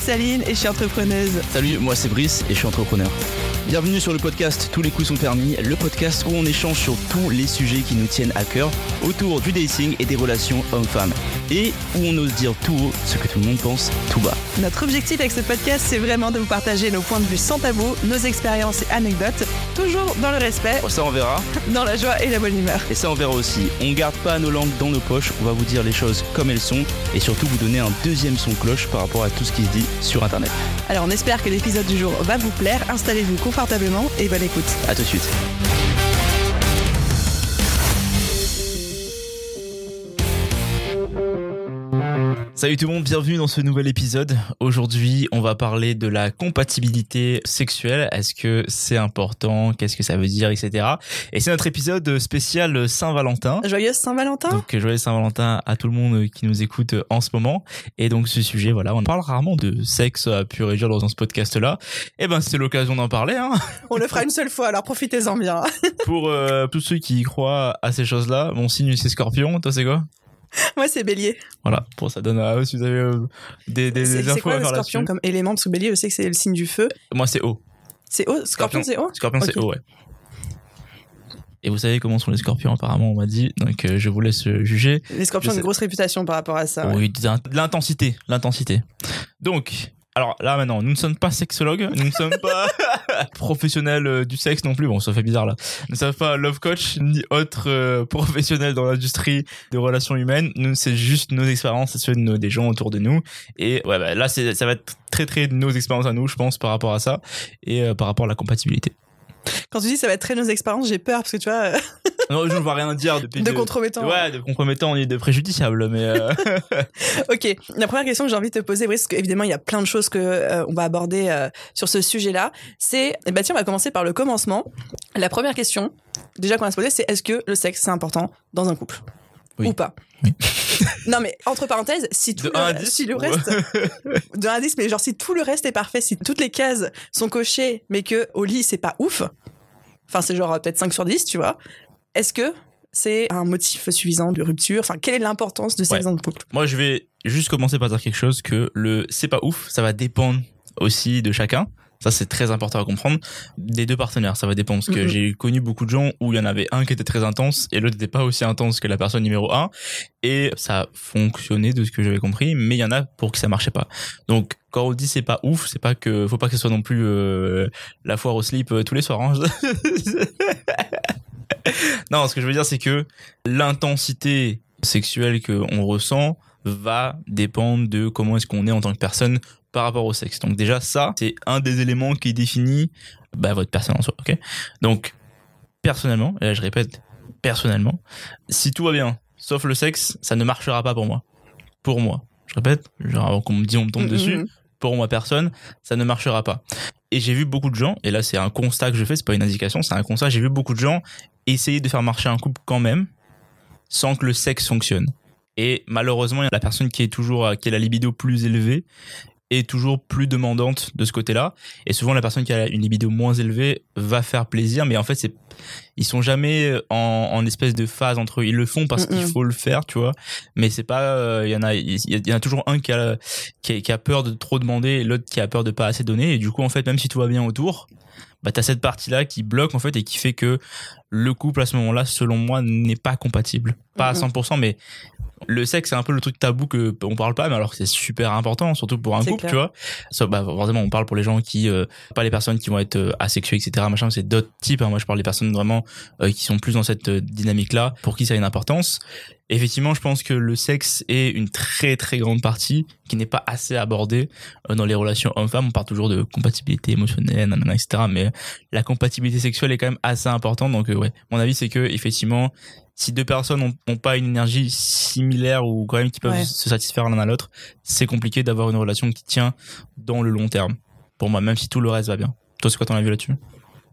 moi c'est Aline et je suis entrepreneuse. Salut, moi c'est Brice et je suis entrepreneur. Bienvenue sur le podcast Tous les coups sont permis, le podcast où on échange sur tous les sujets qui nous tiennent à cœur autour du dating et des relations hommes-femmes. Et où on ose dire tout haut ce que tout le monde pense tout bas. Notre objectif avec ce podcast, c'est vraiment de vous partager nos points de vue sans tabou, nos expériences et anecdotes, toujours dans le respect, Oh, ça on verra. dans la joie et la bonne humeur. Et ça on verra aussi. On garde pas nos langues dans nos poches, on va vous dire les choses comme elles sont et surtout vous donner un deuxième son cloche par rapport à tout ce qui se dit sur internet. Alors on espère que l'épisode du jour va vous plaire, installez-vous confortablement et bonne écoute. A tout de suite. Salut tout le monde, bienvenue dans ce nouvel épisode. Aujourd'hui, on va parler de la compatibilité sexuelle. Est-ce que c'est important? Qu'est-ce que ça veut dire, etc. Et c'est notre épisode spécial Saint-Valentin. Joyeuse Saint-Valentin Donc joyeux Saint-Valentin à tout le monde qui nous écoute en ce moment. Et donc ce sujet, voilà, on parle rarement de sexe à pur et dur dans ce podcast-là. Et ben c'est l'occasion d'en parler. Hein. On le fera une seule fois, alors profitez-en bien. Pour euh, tous ceux qui y croient à ces choses-là, mon signe c'est Scorpion. Toi c'est quoi? moi c'est Bélier. Voilà, pour ça donne à si vous avez euh, des, des, des infos quoi à faire scorpion là-dessus. comme élément? Parce que Bélier, je sais que c'est le signe du feu. Moi c'est O. C'est O? Scorpion, c'est O? Scorpion c'est Ok. O, ouais. Et vous savez comment sont les scorpions apparemment on m'a dit, donc euh, je vous laisse euh, juger. Les scorpions Je ont une sais. grosse réputation par rapport à ça. ouais. Oui, de l'in- de l'intensité, l'intensité. Donc, alors là maintenant, nous ne sommes pas sexologues, nous ne sommes pas professionnels euh, du sexe non plus. Bon, ça fait bizarre là. Nous ne sommes pas love coach ni autres euh, professionnels dans l'industrie des relations humaines. Nous, c'est juste nos expériences, c'est ceux de nos- des gens autour de nous. Et ouais, bah, là, c'est, ça va être très très nos expériences à nous, je pense, par rapport à ça et euh, par rapport à la compatibilité. Quand tu dis ça va être très nos expériences, j'ai peur parce que tu vois, euh, Non, je ne vois rien dire depuis de compromettant. Ouais, de compromettant et de préjudiciable, mais euh, Ok, la première question que j'ai envie de te poser, Brice, parce qu'évidemment il y a plein de choses que euh, on va aborder euh, sur ce sujet-là, c'est, eh ben tiens, on va commencer par le commencement. La première question, déjà qu'on va se poser, c'est est-ce que le sexe c'est important dans un couple? Oui. ou pas? Oui. Non mais entre parenthèses, si tout de le, 1 à 10. si le ou- reste de 1 à 10, mais genre si tout le reste est parfait, si toutes les cases sont cochées, mais que au lit c'est pas ouf, enfin c'est genre peut-être 5 sur 10, tu vois, est-ce que c'est un motif suffisant de rupture? Enfin, quelle est l'importance du sexe Ouais. couple? Moi, je vais juste commencer par dire quelque chose que le c'est pas ouf, ça va dépendre aussi de chacun. Ça, c'est très important à comprendre. Des deux partenaires, ça va dépendre. Parce que j'ai connu beaucoup de gens où il y en avait un qui était très intense et l'autre n'était pas aussi intense que la personne numéro un. Et ça fonctionnait de ce que j'avais compris, mais il y en a pour qui ça marchait pas. Donc, quand on dit c'est pas ouf, c'est pas que, faut pas que ce soit non plus euh, la foire au slip euh, tous les soirs. hein. non, ce que je veux dire, c'est que l'intensité sexuelle qu'on ressent va dépendre de comment est-ce qu'on est en tant que personne par rapport au sexe. Donc déjà ça, c'est un des éléments qui définit bah, votre personne en soi. Ok? Donc personnellement, et là je répète, personnellement, si tout va bien, sauf le sexe, ça ne marchera pas pour moi. Pour moi. Je répète, genre avant qu'on me dise on me tombe dessus, pour moi personne, ça ne marchera pas. Et j'ai vu beaucoup de gens, et là c'est un constat que je fais, c'est pas une indication, c'est un constat, j'ai vu beaucoup de gens essayer de faire marcher un couple quand même, sans que le sexe fonctionne. Et malheureusement, la personne qui est toujours, euh, qui a la libido plus élevée, est toujours plus demandante de ce côté-là. Et souvent, la personne qui a une libido moins élevée va faire plaisir, mais en fait, c'est, ils sont jamais en, en espèce de phase entre eux. Ils le font parce qu'il faut le faire, tu vois. Mais c'est pas, euh, il y en a, il y, y en a toujours un qui a, qui a, qui a peur de trop demander et l'autre qui a peur de pas assez donner. Et du coup, en fait, même si tout va bien autour, bah, t'as cette partie-là qui bloque, en fait, et qui fait que le couple, à ce moment-là, selon moi, n'est pas compatible. Pas à Mhm. 100%, mais le sexe, c'est un peu le truc tabou que on parle pas, mais alors que c'est super important, surtout pour un couple, clair. tu vois. Ça, bah, forcément, on parle pour les gens qui, euh, pas les personnes qui vont être euh, asexuées, etc. Machin, c'est d'autres types. hein. Moi, je parle des personnes vraiment euh, qui sont plus dans cette euh, dynamique-là, pour qui ça a une importance. Effectivement, je pense que le sexe est une très très grande partie qui n'est pas assez abordée euh, dans les relations hommes-femmes. On parle toujours de compatibilité émotionnelle, nanana, etc. Mais la compatibilité sexuelle est quand même assez importante. Donc, euh, ouais, mon avis, c'est que effectivement, si deux personnes ont, ont pas une énergie similaire ou quand même qui peuvent Ouais. se satisfaire l'un à l'autre, c'est compliqué d'avoir une relation qui tient dans le long terme. Pour moi, même si tout le reste va bien. Toi, c'est quoi ton avis là-dessus?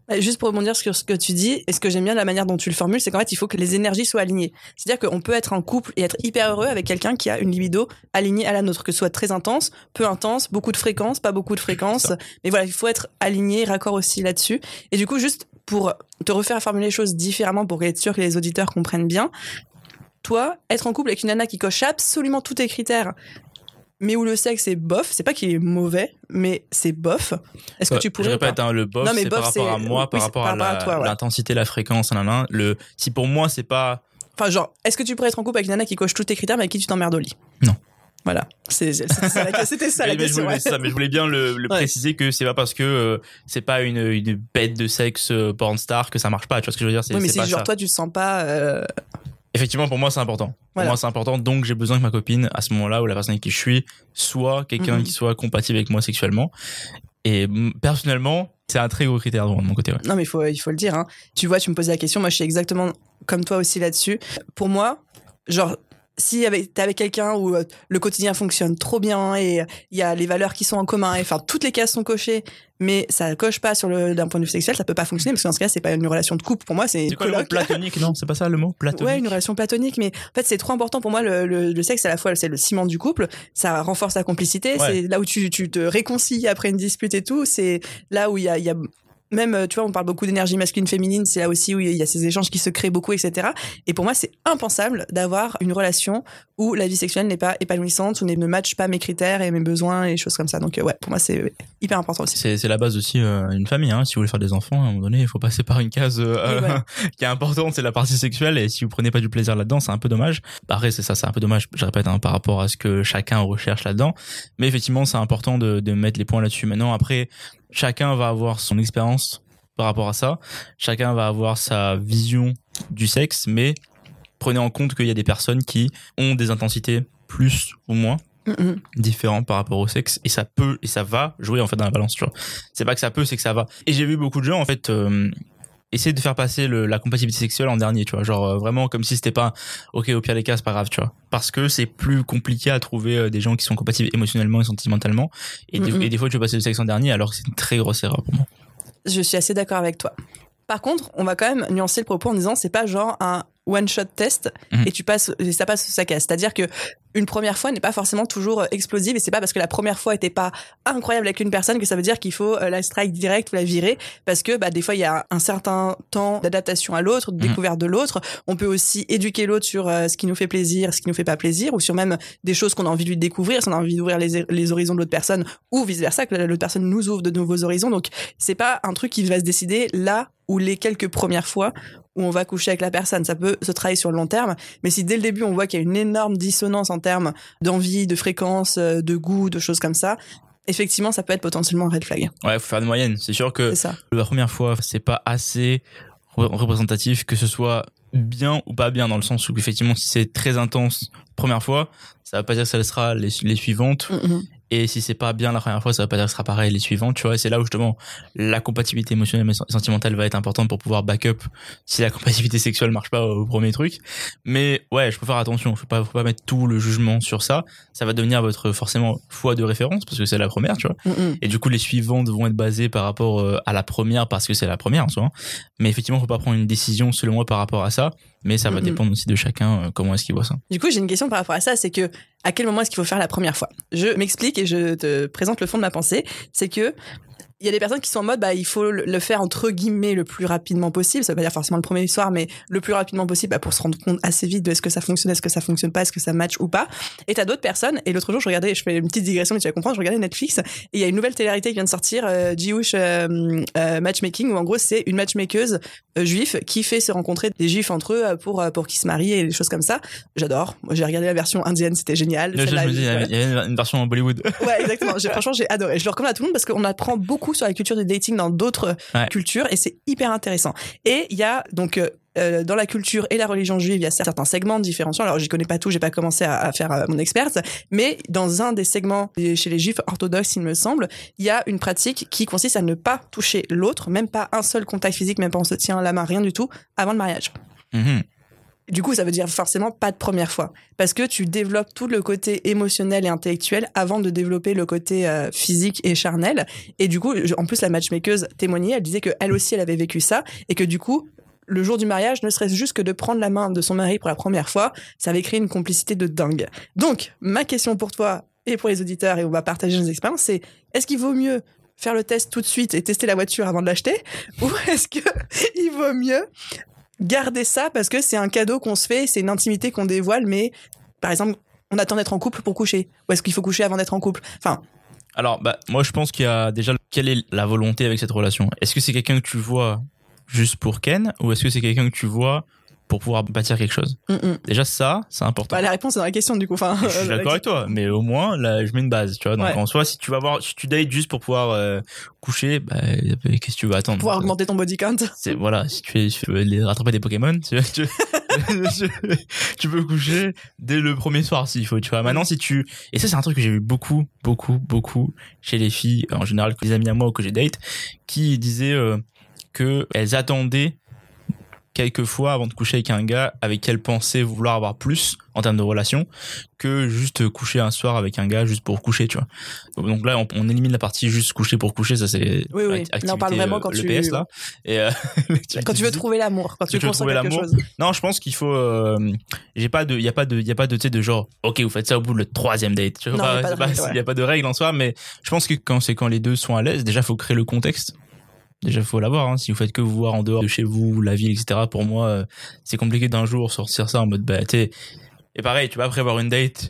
Bah, Juste pour rebondir sur ce que tu dis, et ce que j'aime bien de la manière dont tu le formules, c'est qu'en fait, il faut que les énergies soient alignées. C'est-à-dire qu'on peut être en couple et être hyper heureux avec quelqu'un qui a une libido alignée à la nôtre, que ce soit très intense, peu intense, beaucoup de fréquences, pas beaucoup de fréquences. Mais voilà, il faut être aligné, raccord aussi là-dessus. Et du coup, juste pour te refaire formuler les choses différemment pour être sûr que les auditeurs comprennent bien, toi, être en couple avec une nana qui coche absolument tous tes critères, mais où le sexe est bof. C'est pas qu'il est mauvais, mais c'est bof. Est-ce que tu pourrais Je répète, hein, le bof, c'est par rapport à moi, oui, par rapport par à à la- ouais. l'intensité, la fréquence, nanana. Le, si pour moi, c'est pas. Enfin, genre, est-ce que tu pourrais être en couple avec une nana qui coche tous tes critères, mais avec qui tu t'emmerdes au lit? Non. Voilà. C'était ça, la- c'était ça la Mais- mais je voulais, ouais. c'est ça, mais je voulais bien le, le Ouais. préciser que c'est pas parce que euh, c'est pas une, une bête de sexe euh, porn star que ça marche pas. Tu vois ce que je veux dire C'est Oui, mais c'est genre ça. toi tu te sens pas. euh, Effectivement, pour moi, c'est important. Pour moi, c'est important. Donc, j'ai besoin que ma copine, à ce moment-là, ou la personne avec qui je suis, soit quelqu'un Mhm. qui soit compatible avec moi sexuellement. Et mm, personnellement, c'est un très gros critère de mon côté. ouais. Non, mais il faut, il faut le dire. Hein. Tu vois, tu me posais la question. Moi, je suis exactement comme toi aussi là-dessus. Pour moi, genre, si avec- t'es avec quelqu'un où euh, le quotidien fonctionne trop bien et il y a les valeurs qui sont en commun, et enfin toutes les cases sont cochées, mais ça coche pas sur le d'un point de vue sexuel, ça peut pas fonctionner parce que dans ce cas, c'est pas une relation de couple. Pour moi, c'est C'est quoi le mot platonique? Non, c'est pas ça le mot platonique. Ouais, une relation platonique, mais en fait, c'est trop important pour moi. Le, le, le sexe, à la fois, c'est le ciment du couple. Ça renforce la complicité. Ouais. C'est là où tu, tu te réconcilies après une dispute et tout. C'est là où il y a, il y a même, euh, tu vois, on parle beaucoup d'énergie masculine-féminine. C'est là aussi où il y a ces échanges qui se créent beaucoup, etc. Et pour moi, c'est impensable d'avoir une relation où la vie sexuelle n'est pas épanouissante, où ne matche pas mes critères et mes besoins et choses comme ça. Donc, euh, ouais, pour moi, c'est hyper important aussi. C'est, c'est la base aussi euh, d'une famille. Hein. Si vous voulez faire des enfants, à un moment donné, il faut passer par une case euh, qui est importante, c'est la partie sexuelle. Et si vous prenez pas du plaisir là-dedans, c'est un peu dommage. Bah, Après, c'est ça, c'est un peu dommage. Je répète hein, par rapport à ce que chacun recherche là-dedans. Mais effectivement, c'est important de, de mettre les points là-dessus. Maintenant, après, chacun va avoir son expérience par rapport à ça. Chacun va avoir sa vision du sexe, mais prenez en compte qu'il y a des personnes qui ont des intensités plus ou moins Mhm. différent par rapport au sexe et ça peut et ça va jouer en fait dans la balance tu vois. C'est pas que ça peut c'est que ça va. Et j'ai vu beaucoup de gens en fait euh, essayer de faire passer le, la compatibilité sexuelle en dernier tu vois. Genre euh, vraiment comme si c'était pas ok au pire des cas c'est pas grave tu vois. Parce que c'est plus compliqué à trouver euh, des gens qui sont compatibles émotionnellement et sentimentalement. Et, des, et des fois tu veux passer le sexe en dernier alors que c'est une très grosse erreur pour moi. Je suis assez d'accord avec toi. Par contre, on va quand même nuancer le propos en disant c'est pas genre un one shot test Mhm. et tu passes et ça passe ou ça casse. C'est-à-dire que une première fois n'est pas forcément toujours euh, explosive et c'est pas parce que la première fois était pas incroyable avec une personne que ça veut dire qu'il faut euh, la strike direct ou la virer parce que bah des fois il y a un certain temps d'adaptation à l'autre, de Mhm. découverte de l'autre. On peut aussi éduquer l'autre sur euh, ce qui nous fait plaisir, ce qui nous fait pas plaisir ou sur même des choses qu'on a envie de lui découvrir, si on a envie d'ouvrir les, les horizons de l'autre personne ou vice versa que l'autre personne nous ouvre de nouveaux horizons. Donc c'est pas un truc qui va se décider là ou les quelques premières fois où on va coucher avec la personne. Ça peut se travailler sur le long terme, mais si dès le début on voit qu'il y a une énorme dissonance en termes d'envie, de fréquence, euh, de goût, de choses comme ça, effectivement ça peut être potentiellement un red flag. ouais faut faire une moyenne c'est sûr que ça. la première fois, c'est pas assez re- représentatif que ce soit bien ou pas bien dans le sens où effectivement si c'est très intense première fois, ça va pas dire que ça le sera les, les suivantes Mhm. Et si c'est pas bien la première fois, ça va pas dire que ce sera pareil les suivantes, tu vois, c'est là où justement la compatibilité émotionnelle et sentimentale va être importante pour pouvoir backup si la compatibilité sexuelle marche pas au premier truc. Mais ouais, je peux faire attention, faut pas faut pas mettre tout le jugement sur ça, ça va devenir votre forcément foi de référence parce que c'est la première, tu vois. Mhm. Et du coup, les suivantes vont être basées par rapport euh, à la première parce que c'est la première en soi. Mais effectivement, faut pas prendre une décision selon moi par rapport à ça. Mais ça va dépendre aussi de chacun euh, comment est-ce qu'il voit ça. Du coup, j'ai une question par rapport à ça, c'est que à quel moment est-ce qu'il faut faire la première fois? Je m'explique et je te présente le fond de ma pensée. C'est que il y a des personnes qui sont en mode, bah, il faut le faire entre guillemets le plus rapidement possible. Ça veut pas dire forcément le premier soir, mais le plus rapidement possible bah, pour se rendre compte assez vite de est-ce que ça fonctionne, est-ce que ça fonctionne pas, est-ce que ça match ou pas. Et t'as d'autres personnes. Et l'autre jour, je regardais, je fais une petite digression, mais tu vas comprendre. Je regardais Netflix et il y a une nouvelle télé-réalité qui vient de sortir, euh, Jewish euh, euh, Matchmaking, où en gros c'est une matchmakeuse euh, juif qui fait se rencontrer des juifs entre eux euh, pour pour qu'ils se marient et des choses comme ça. J'adore. Moi, j'ai regardé la version indienne, c'était génial. Il y avait une version en Bollywood. Ouais, exactement. Franchement, j'ai adoré. Je le recommande à tout le monde parce qu'on apprend beaucoup sur la culture du dating dans d'autres Ouais. cultures et c'est hyper intéressant. Et il y a donc euh, euh, dans la culture et la religion juive, il y a certains segments différenciants. Alors, j'y connais pas tout, j'ai pas commencé à, à faire euh, mon experte, mais dans un des segments chez les juifs orthodoxes, il me semble, il y a une pratique qui consiste à ne pas toucher l'autre, même pas un seul contact physique, même pas on se tient la main, rien du tout, avant le mariage. Mhm. Du coup, ça veut dire forcément pas de première fois. Parce que tu développes tout le côté émotionnel et intellectuel avant de développer le côté euh, physique et charnel. Et du coup, en plus, la matchmakeuse témoignait, elle disait que elle aussi, elle avait vécu ça. Et que du coup, le jour du mariage, ne serait-ce juste que de prendre la main de son mari pour la première fois, ça avait créé une complicité de dingue. Donc, ma question pour toi et pour les auditeurs, et on va partager nos expériences, c'est est-ce qu'il vaut mieux faire le test tout de suite et tester la voiture avant de l'acheter? Ou est-ce que il vaut mieux garder ça parce que c'est un cadeau qu'on se fait, c'est une intimité qu'on dévoile, mais par exemple, on attend d'être en couple pour coucher Ou est-ce qu'il faut coucher avant d'être en couple? Enfin, Alors, bah, moi, je pense qu'il y a déjà quelle est la volonté avec cette relation? Est-ce que c'est quelqu'un que tu vois juste pour Ken, ou est-ce que c'est quelqu'un que tu vois pour pouvoir bâtir quelque chose mm, mm. Déjà, ça, c'est important. Bah, la réponse est dans la question du coup. Enfin, je suis d'accord avec toi, mais au moins là, je mets une base, tu vois. Donc Ouais. en soi, si tu vas voir, si tu dates juste pour pouvoir euh, coucher, bah, qu'est-ce que tu veux attendre? Pouvoir augmenter ton body count. C'est voilà, si tu, fais, si tu veux les rattraper des Pokémon, tu, tu, tu, peux coucher dès le premier soir s'il faut, tu vois. Maintenant, si tu et ça c'est un truc que j'ai vu beaucoup, beaucoup, beaucoup chez les filles en général, que les amis à moi ou que j'ai date, qui disaient euh, que elles attendaient quelques fois avant de coucher avec un gars avec qui elles pensaient vouloir avoir plus en termes de relation que juste coucher un soir avec un gars juste pour coucher tu vois donc là on, on élimine la partie juste coucher pour coucher ça c'est Oui, oui. Là, on parle vraiment euh, quand le tu- PS là et euh, Quand tu veux trouver l'amour, quand tu veux tu veux trouver l'amour. non je pense qu'il faut euh, j'ai pas de il y a pas de il y a pas de tu sais de genre ok vous faites ça au bout de le troisième date tu vois Non, pas- a il ouais. y a pas de règle en soi mais je pense que quand c'est quand les deux sont à l'aise déjà faut créer le contexte Déjà, faut l'avoir. Hein. Si vous faites que vous voir en dehors de chez vous, la ville, etc. Pour moi, euh, c'est compliqué d'un jour sortir ça en mode bah t'es et pareil, tu vas prévoir une date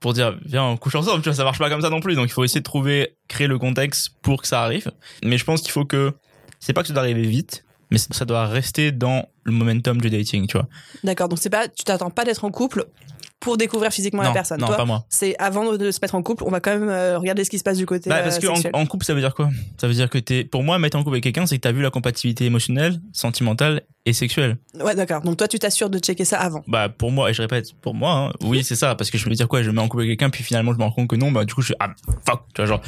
pour dire viens on couche ensemble. Tu vois, ça marche pas comme ça non plus. Donc il faut essayer de trouver, créer le contexte pour que ça arrive. Mais je pense qu'il faut que c'est pas que ça doit arriver vite, mais ça doit rester dans le momentum du dating. Tu vois. D'accord, donc c'est pas, tu t'attends pas d'être en couple pour découvrir physiquement non, la personne. non, Toi, pas moi. c'est avant de, se mettre en couple, on va quand même euh, regarder ce qui se passe du côté Bah, euh, parce que en, sexuel. en couple, ça veut dire quoi? Ça veut dire que t'es, pour moi, mettre en couple avec quelqu'un, c'est que t'as vu la compatibilité émotionnelle, sentimentale et sexuelle. Ouais, d'accord. Donc toi, tu t'assures de checker ça avant. Bah pour moi, et je répète, pour moi, hein, oui c'est ça, parce que je me dire quoi, je me mets en couple avec quelqu'un, puis finalement je me rends compte que non, bah du coup je suis ah fuck, tu vois genre,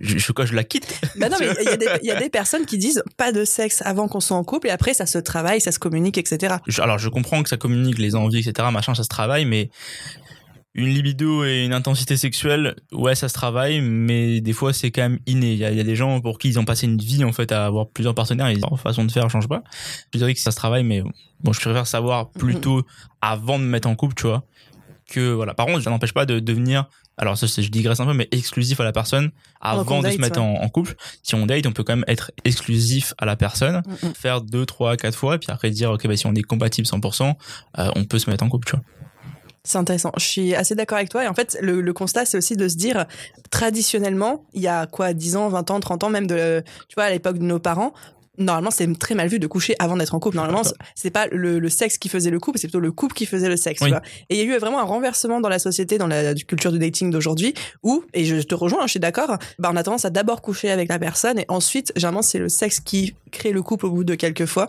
je, je, quoi, je la quitte? Bah non, mais il y, a des- il y a des personnes qui disent pas de sexe avant qu'on soit en couple et après ça se travaille, ça se communique, etc. Je- alors je comprends que ça communique les envies, etc. Machin, ça se travaille, mais une libido et une intensité sexuelle, ouais, ça se travaille, mais des fois c'est quand même inné. Il y a, il y a des gens pour qui ils ont passé une vie en fait à avoir plusieurs partenaires, et leur façon de faire change pas. Je dirais que ça se travaille, mais bon, je préfère savoir plutôt avant de me mettre en couple, tu vois, que voilà. Par contre, ça n'empêche pas de devenir, alors ça je digresse un peu, mais exclusif à la personne avant de date, se mettre ouais. en, en couple. Si on date, on peut quand même être exclusif à la personne Mm, mm. faire deux, trois, quatre fois, et puis après dire, ok, bah, si on est compatible 100%, euh, on peut se mettre en couple, tu vois. C'est intéressant. Je suis assez d'accord avec toi. Et en fait, le, le constat, c'est aussi de se dire, traditionnellement, il y a quoi, 10 ans, 20 ans, 30 ans, même de, tu vois, à l'époque de nos parents, normalement, c'est très mal vu de coucher avant d'être en couple. Normalement, D'accord. c'est pas le, le sexe qui faisait le couple, c'est plutôt le couple qui faisait le sexe. Oui. Tu vois. Et il y a eu vraiment un renversement dans la société, dans la culture du dating d'aujourd'hui, où, et je te rejoins, hein, je suis d'accord, bah, on a tendance à d'abord coucher avec la personne et ensuite, généralement, c'est le sexe qui crée le couple au bout de quelques fois.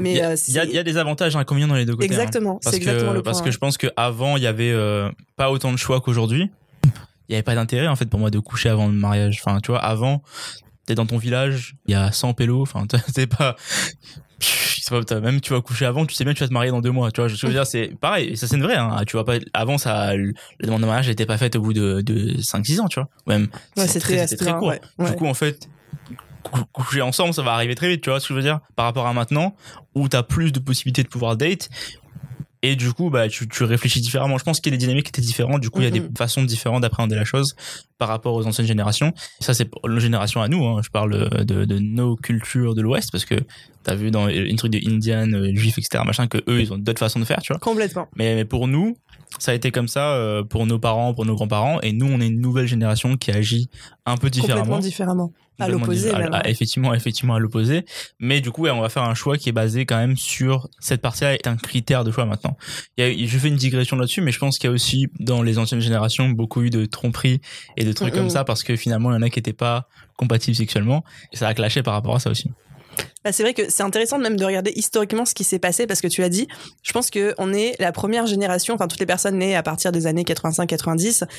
Mais Il y, a, euh, il y a- c'est- il y a des avantages et inconvénients dans les deux côtés. hein. exactement, Parce c'est exactement que, le point. parce que je pense qu'avant, il y avait euh, pas autant de choix qu'aujourd'hui. Il y avait pas d'intérêt, en fait, pour moi, de coucher avant le mariage. Enfin, tu vois, avant, t'es dans ton village, il y a 100 pélos, enfin, t'es pas... même tu vas coucher avant, tu sais bien que tu vas te marier dans deux mois. Tu vois, je veux dire, c'est pareil, ça c'est vrai. Hein, tu vas pas avant ça, la demande de mariage n'était pas faite au bout de, de 5-6 ans, tu vois. Même Ouais, c'est c'était très, court. ouais, ouais. Du coup, en fait, cou- coucher ensemble, ça va arriver très vite, tu vois ce que je veux dire, par rapport à maintenant, où t'as plus de possibilités de pouvoir date. Et du coup, bah, tu, tu réfléchis différemment. Je pense qu'il y a des dynamiques qui étaient différentes. Du coup, il y a des Mhm. façons différentes d'appréhender la chose par rapport aux anciennes générations. Et ça, c'est pour nos générations à nous. Hein. Je parle de, de nos cultures de l'Ouest parce que t'as vu dans une truc de Indian, euh, juif, etc., machin, que eux, ils ont d'autres façons de faire, tu vois. Complètement. Mais, mais pour nous, ça a été comme ça euh, pour nos parents, pour nos grands-parents. Et nous, on est une nouvelle génération qui agit un peu différemment. Complètement différemment. À l'opposé, à- effectivement, effectivement à l'opposé. Mais du coup, ouais, on va faire un choix qui est basé quand même sur cette partie-là est un critère de choix maintenant. Il y a, je fais une digression là-dessus, mais je pense qu'il y a aussi dans les anciennes générations beaucoup eu de tromperies et de trucs Mhm. comme ça parce que finalement, il y en a qui n'étaient pas compatibles sexuellement. Et ça a clashé par rapport à ça aussi. Bah, c'est vrai que c'est intéressant même de regarder historiquement ce qui s'est passé parce que tu as dit, je pense que on est la première génération, enfin toutes les personnes nées à partir des années 85-90.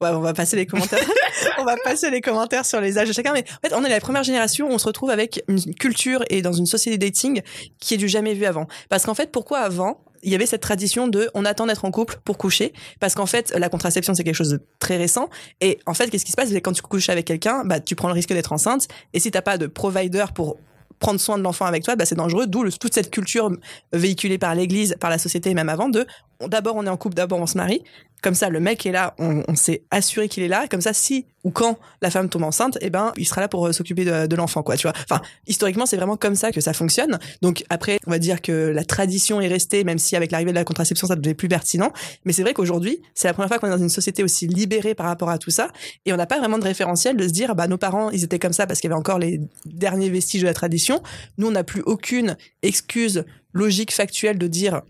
Ouais, on va passer les commentaires. on va passer les commentaires sur les âges de chacun, mais en fait, on est la première génération où on se retrouve avec une culture et dans une société dating qui est du jamais vu avant. Parce qu'en fait, pourquoi avant il y avait cette tradition de on attend d'être en couple pour coucher parce qu'en fait la contraception c'est quelque chose de très récent. Et en fait qu'est-ce qui se passe? C'est quand tu couches avec quelqu'un bah tu prends le risque d'être enceinte. Et si t'as pas de provider pour prendre soin de l'enfant avec toi, bah c'est dangereux. D'où toute cette culture véhiculée par l'Église, par la société même avant de d'abord on est en couple, d'abord on se marie. Comme ça, le mec est là, on, s'est assuré qu'il est là. Comme ça, si ou quand la femme tombe enceinte, eh ben, il sera là pour euh, s'occuper de, de l'enfant, quoi. Tu vois. Enfin, historiquement, c'est vraiment comme ça que ça fonctionne. Donc après, on va dire que la tradition est restée, même si avec l'arrivée de la contraception, ça devenait plus pertinent. Mais c'est vrai qu'aujourd'hui, c'est la première fois qu'on est dans une société aussi libérée par rapport à tout ça, et on n'a pas vraiment de référentiel de se dire, bah nos parents, ils étaient comme ça parce qu'il y avait encore les derniers vestiges de la tradition. Nous, on n'a plus aucune excuse logique, factuelle de dire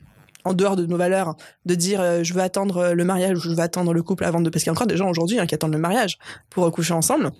en dehors de nos valeurs, de dire euh, je veux attendre euh, le mariage ou je veux attendre le couple avant de parce qu'il y a encore des gens aujourd'hui hein, qui attendent le mariage pour coucher ensemble.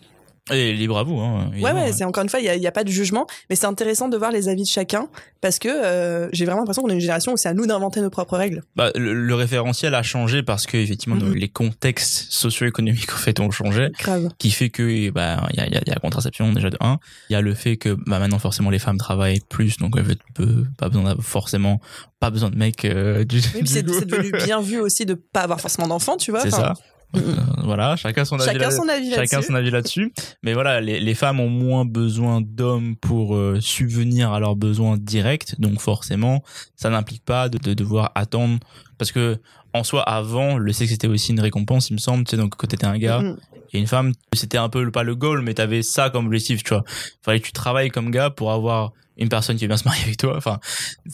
Et libre à vous. Hein, Ouais, ouais, c'est encore une fois, il y a, pas de jugement, mais c'est intéressant de voir les avis de chacun parce que euh, j'ai vraiment l'impression qu'on est une génération où c'est à nous d'inventer nos propres règles. Bah, le, le référentiel a changé parce que effectivement Mhm. les contextes socio-économiques en fait ont changé, Grave. qui fait que bah il y a, il y a- il y a la contraception déjà de un, il y a le fait que bah maintenant forcément les femmes travaillent plus donc elles peu pas besoin d'avoir forcément pas besoin de mecs euh, du, Oui, c'est devenu bien vu aussi de pas avoir forcément d'enfants, tu vois. C'est ça. Euh, voilà, chacun son avis. Chacun là- son avis chacun là-dessus. son avis là-dessus. Mais voilà, les, les femmes ont moins besoin d'hommes pour euh, subvenir à leurs besoins directs. Donc forcément, ça n'implique pas de, de devoir attendre. Parce que en soi, avant, le sexe était aussi une récompense, il me semble. Tu sais, donc quand t'étais un gars Mhm. et une femme, c'était un peu pas le goal, mais t'avais ça comme objectif, tu vois. Fallait que tu travailles comme gars pour avoir une personne qui bien se marier avec toi. Enfin,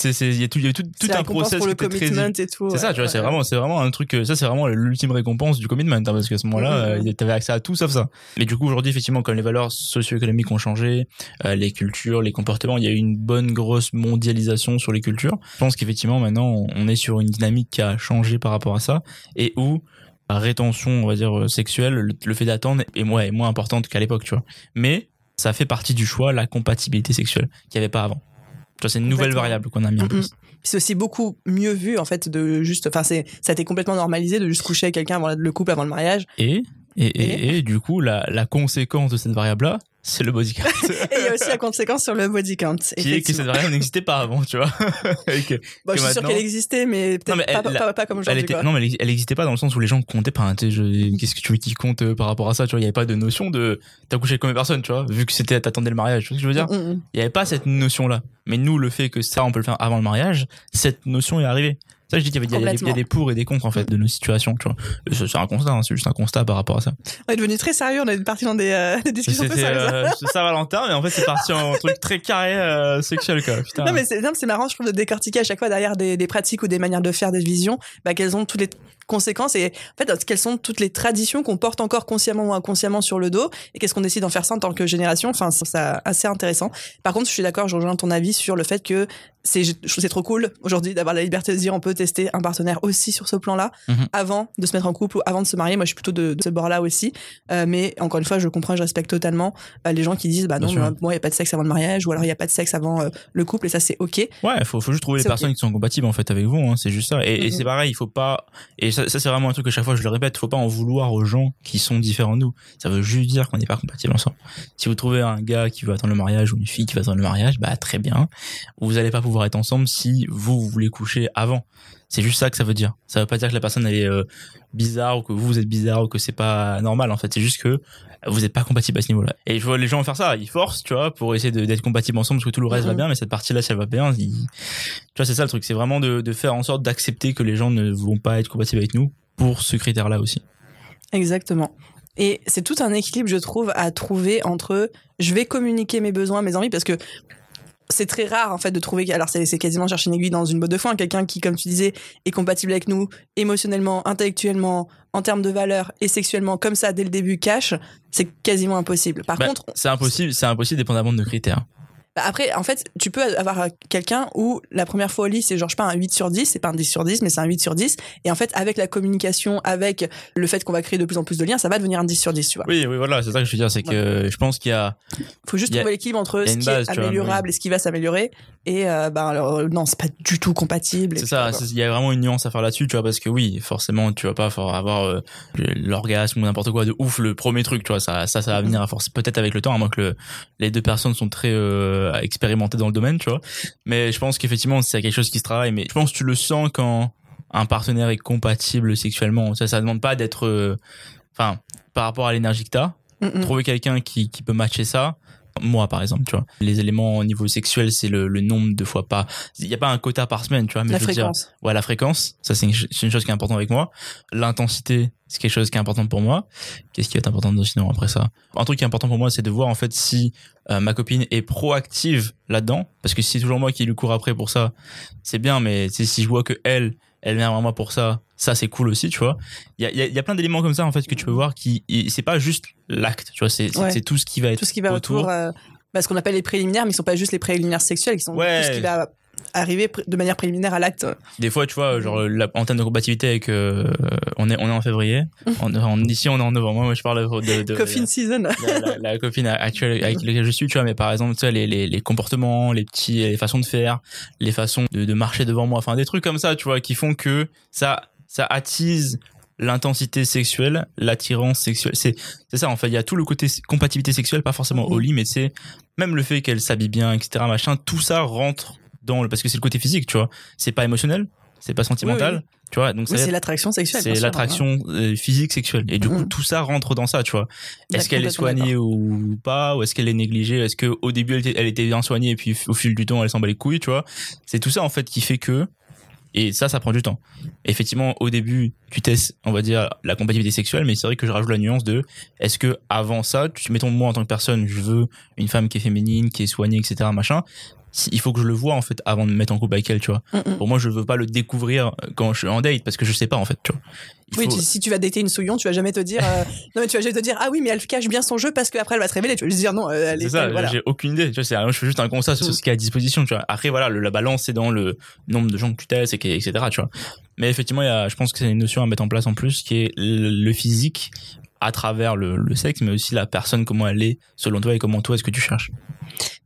il y a tout, y a tout, tout un process pour le qui était très commitment et tout. c'est ça, tu vois, c'est vraiment, c'est vraiment un truc, euh, ça c'est vraiment l'ultime récompense du commitment, hein, parce qu'à ce moment-là, Mhm. euh, t'avais accès à tout sauf ça. Mais du coup, aujourd'hui, effectivement, quand les valeurs socio-économiques ont changé, euh, les cultures, les comportements, il y a eu une bonne grosse mondialisation sur les cultures. Je pense qu'effectivement, maintenant, on- est sur une dynamique qui a changé par rapport à ça, et où la rétention, on va dire, euh, sexuelle, le, le fait d'attendre est, moins- est moins importante qu'à l'époque, tu vois. Mais ça fait partie du choix, la compatibilité sexuelle, qu'il n'y avait pas avant. C'est une nouvelle variable qu'on a mis en Mhm. place. c'est aussi beaucoup mieux vu en fait de juste enfin c'est ça a été complètement normalisé de juste coucher avec quelqu'un avant le couple avant le mariage Et, et, et, et du coup, la, la conséquence de cette variable-là, c'est le body count. et il y a aussi la conséquence sur le body count qui est que cette variable n'existait pas avant, tu vois. Et que- Bon, je suis sûr maintenant- qu'elle existait mais peut-être pas, elle- pas, pas comme aujourd'hui non, mais elle, elle existait pas dans le sens où les gens comptaient pas. hein, Qu'est-ce que tu veux qu'ils comptent euh, par rapport à ça Tu vois, il y avait pas de notion de t'as couché avec combien de personnes, tu vois, vu que c'était t'attendais le mariage. Tu vois ce que je veux dire? Mm, mm, mm. Il y avait pas cette notion-là. Mais nous, le fait que ça, on peut le faire avant le mariage, cette notion est arrivée. Ça, je dis qu'il y a- des- pour et des contre en fait de nos situations, tu vois. Et C'est un constat, hein, c'est juste un constat par rapport à ça. on est devenu très sérieux on est parti dans des, euh, des discussions très sérieuses euh, c'est Saint-Valentin, mais en fait c'est parti en truc très carré euh, sexuel quoi. Putain. Non mais c'est marrant je trouve de décortiquer à chaque fois derrière des, des pratiques ou des manières de faire des visions bah, quelles ont toutes les conséquences et en fait quelles sont toutes les traditions qu'on porte encore consciemment ou inconsciemment sur le dos et qu'est-ce qu'on décide d'en faire ça en tant que génération enfin c'est ça assez intéressant par contre je suis d'accord je rejoins ton avis sur le fait que c'est je trouve que c'est trop cool aujourd'hui d'avoir la liberté de dire on peut tester un partenaire aussi sur ce plan-là Mhm. avant de se mettre en couple ou avant de se marier moi je suis plutôt de, de ce bord-là aussi Euh, mais encore une fois je comprends je respecte totalement euh, les gens qui disent bah non moi il y a pas de sexe avant le mariage ou alors il y a pas de sexe avant euh, le couple et ça c'est ok Ouais, faut, faut juste trouver les personnes qui sont compatibles en fait avec vous, hein, c'est juste ça. Et, et Mhm. c'est pareil, il faut pas. Et ça, c'est vraiment un truc que chaque fois je le répète, faut pas en vouloir aux gens qui sont différents de nous. Ça veut juste dire qu'on n'est pas compatibles ensemble. Si vous trouvez un gars qui veut attendre le mariage ou une fille qui veut attendre le mariage, bah très bien. Vous allez pas pouvoir être ensemble si vous, vous voulez coucher avant. C'est juste ça que ça veut dire. Ça veut pas dire que la personne elle est euh, bizarre ou que vous, vous êtes bizarre ou que c'est pas normal. En fait, c'est juste que vous êtes pas compatible à ce niveau-là. Et je vois les gens faire ça, ils forcent, tu vois, pour essayer d'être compatibles ensemble parce que tout le reste va Mhm. bien, mais cette partie-là, si elle va bien, ils- tu vois, c'est ça le truc. C'est vraiment de, de faire en sorte d'accepter que les gens ne vont pas être compatibles avec nous pour ce critère-là aussi. Exactement. Et c'est tout un équilibre, je trouve, à trouver entre je vais communiquer mes besoins, mes envies, parce que c'est très rare en fait de trouver. Alors c'est c'est quasiment chercher une aiguille dans une botte de foin, quelqu'un qui, comme tu disais, est compatible avec nous émotionnellement, intellectuellement, en termes de valeurs et sexuellement, comme ça dès le début cash, c'est quasiment impossible. Par Bah, contre, c'est impossible, c'est impossible dépendamment de nos critères. Bah après, en fait, tu peux avoir quelqu'un où la première fois au lit, c'est genre, je sais pas, un 8 sur 10, c'est pas un 10 sur 10, mais c'est un 8 sur 10. Et en fait, avec la communication, avec le fait qu'on va créer de plus en plus de liens, ça va devenir un 10 sur 10, tu vois. Oui, oui, voilà, c'est ça que je veux dire, c'est que je pense qu'il y a, faut juste a- trouver l'équilibre entre ce qui base, est vois, améliorable et ce qui va s'améliorer. Et euh, ben alors euh, non, c'est pas du tout compatible. c'est ça, il y a vraiment une nuance à faire là-dessus, tu vois, parce que oui, forcément, tu vas pas avoir euh, l'orgasme ou n'importe quoi de ouf le premier truc, tu vois, ça, ça, ça va venir à force, peut-être avec le temps, à moins que le- les deux personnes sont très euh, expérimentées dans le domaine, tu vois. Mais je pense qu'effectivement, c'est quelque chose qui se travaille, mais je pense que tu le sens quand un partenaire est compatible sexuellement. Ça, ça demande pas d'être, euh, enfin, par rapport à l'énergie que t'as, Mm, mm. trouver quelqu'un qui, qui peut matcher ça moi par exemple tu vois. Les éléments au niveau sexuel c'est le, le nombre de fois pas il y a pas un quota par semaine tu vois mais La je veux dire, fréquence. ouais la fréquence ça c'est une, une chose qui est importante avec moi. L'intensité c'est quelque chose qui est important pour moi. Qu'est-ce qui va être important sinon après ça? Un truc qui est important pour moi c'est de voir en fait si euh, ma copine est proactive là-dedans parce que si c'est toujours moi qui lui cours après pour ça c'est bien mais si je vois que elle elle vient vers moi pour ça ça c'est cool aussi tu vois il y a, y, a, il y a plein d'éléments comme ça en fait que tu peux voir qui c'est pas juste l'acte tu vois c'est Ouais. tout ce qui va être Tout ce qui va autour autour, euh, bah, ce qu'on appelle les préliminaires, mais qui sont pas juste les préliminaires sexuels, qui sont Ouais. tout ce qui va arriver de manière préliminaire à l'acte. des fois tu vois genre la, en termes de compatibilité avec euh, on est on est en février en, en- ici on est en novembre moi je parle de, de Coffin season. la, la- la copine actuelle avec laquelle je suis, tu vois, mais par exemple, tu sais, les, les, les comportements, les petits, les façons de faire, les façons de, de marcher devant moi, enfin, des trucs comme ça, tu vois, qui font que ça, ça attise l'intensité sexuelle, l'attirance sexuelle. C'est, c'est ça, en fait, il y a tout le côté compatibilité sexuelle, pas forcément au Mhm. lit, mais c'est même le fait qu'elle s'habille bien, etc., machin, tout ça rentre dans le, parce que c'est le côté physique, tu vois. C'est pas émotionnel, c'est pas sentimental, Oui, tu vois, donc Oui, c'est l'attraction sexuelle. c'est sûr, hein. l'attraction euh, physique sexuelle et du coup Mhm. tout ça rentre dans ça tu vois est-ce qu'elle est soignée ou pas ou est-ce qu'elle est négligée est-ce que au début elle était, elle était bien soignée et puis au fil du temps elle s'en bat les couilles tu vois c'est tout ça en fait qui fait que et ça ça prend du temps effectivement au début tu testes on va dire la compatibilité sexuelle mais c'est vrai que je rajoute la nuance de est-ce que avant ça tu mettons moi en tant que personne je veux une femme qui est féminine qui est soignée etc machin il faut que je le vois en fait avant de me mettre en couple avec elle tu vois Mm, mm. pour moi je veux pas le découvrir quand je suis en date parce que je sais pas en fait tu vois Il Oui, faut- tu- si tu vas dater une souillon, tu vas jamais te dire, euh, non mais tu vas jamais te dire, ah oui, mais elle cache bien son jeu parce qu'après elle va se révéler. Tu vas juste dire non, euh, elle est, c'est ça voilà. j'ai aucune idée tu vois je fais juste un constat sur ce qui est à disposition tu vois après voilà le- la balance c'est dans le nombre de gens que tu testes et etc tu vois mais effectivement il y a je pense que c'est une notion à mettre en place en plus qui est le, le physique à travers le, le sexe mais aussi la personne comment elle est selon toi et comment toi est-ce que tu cherches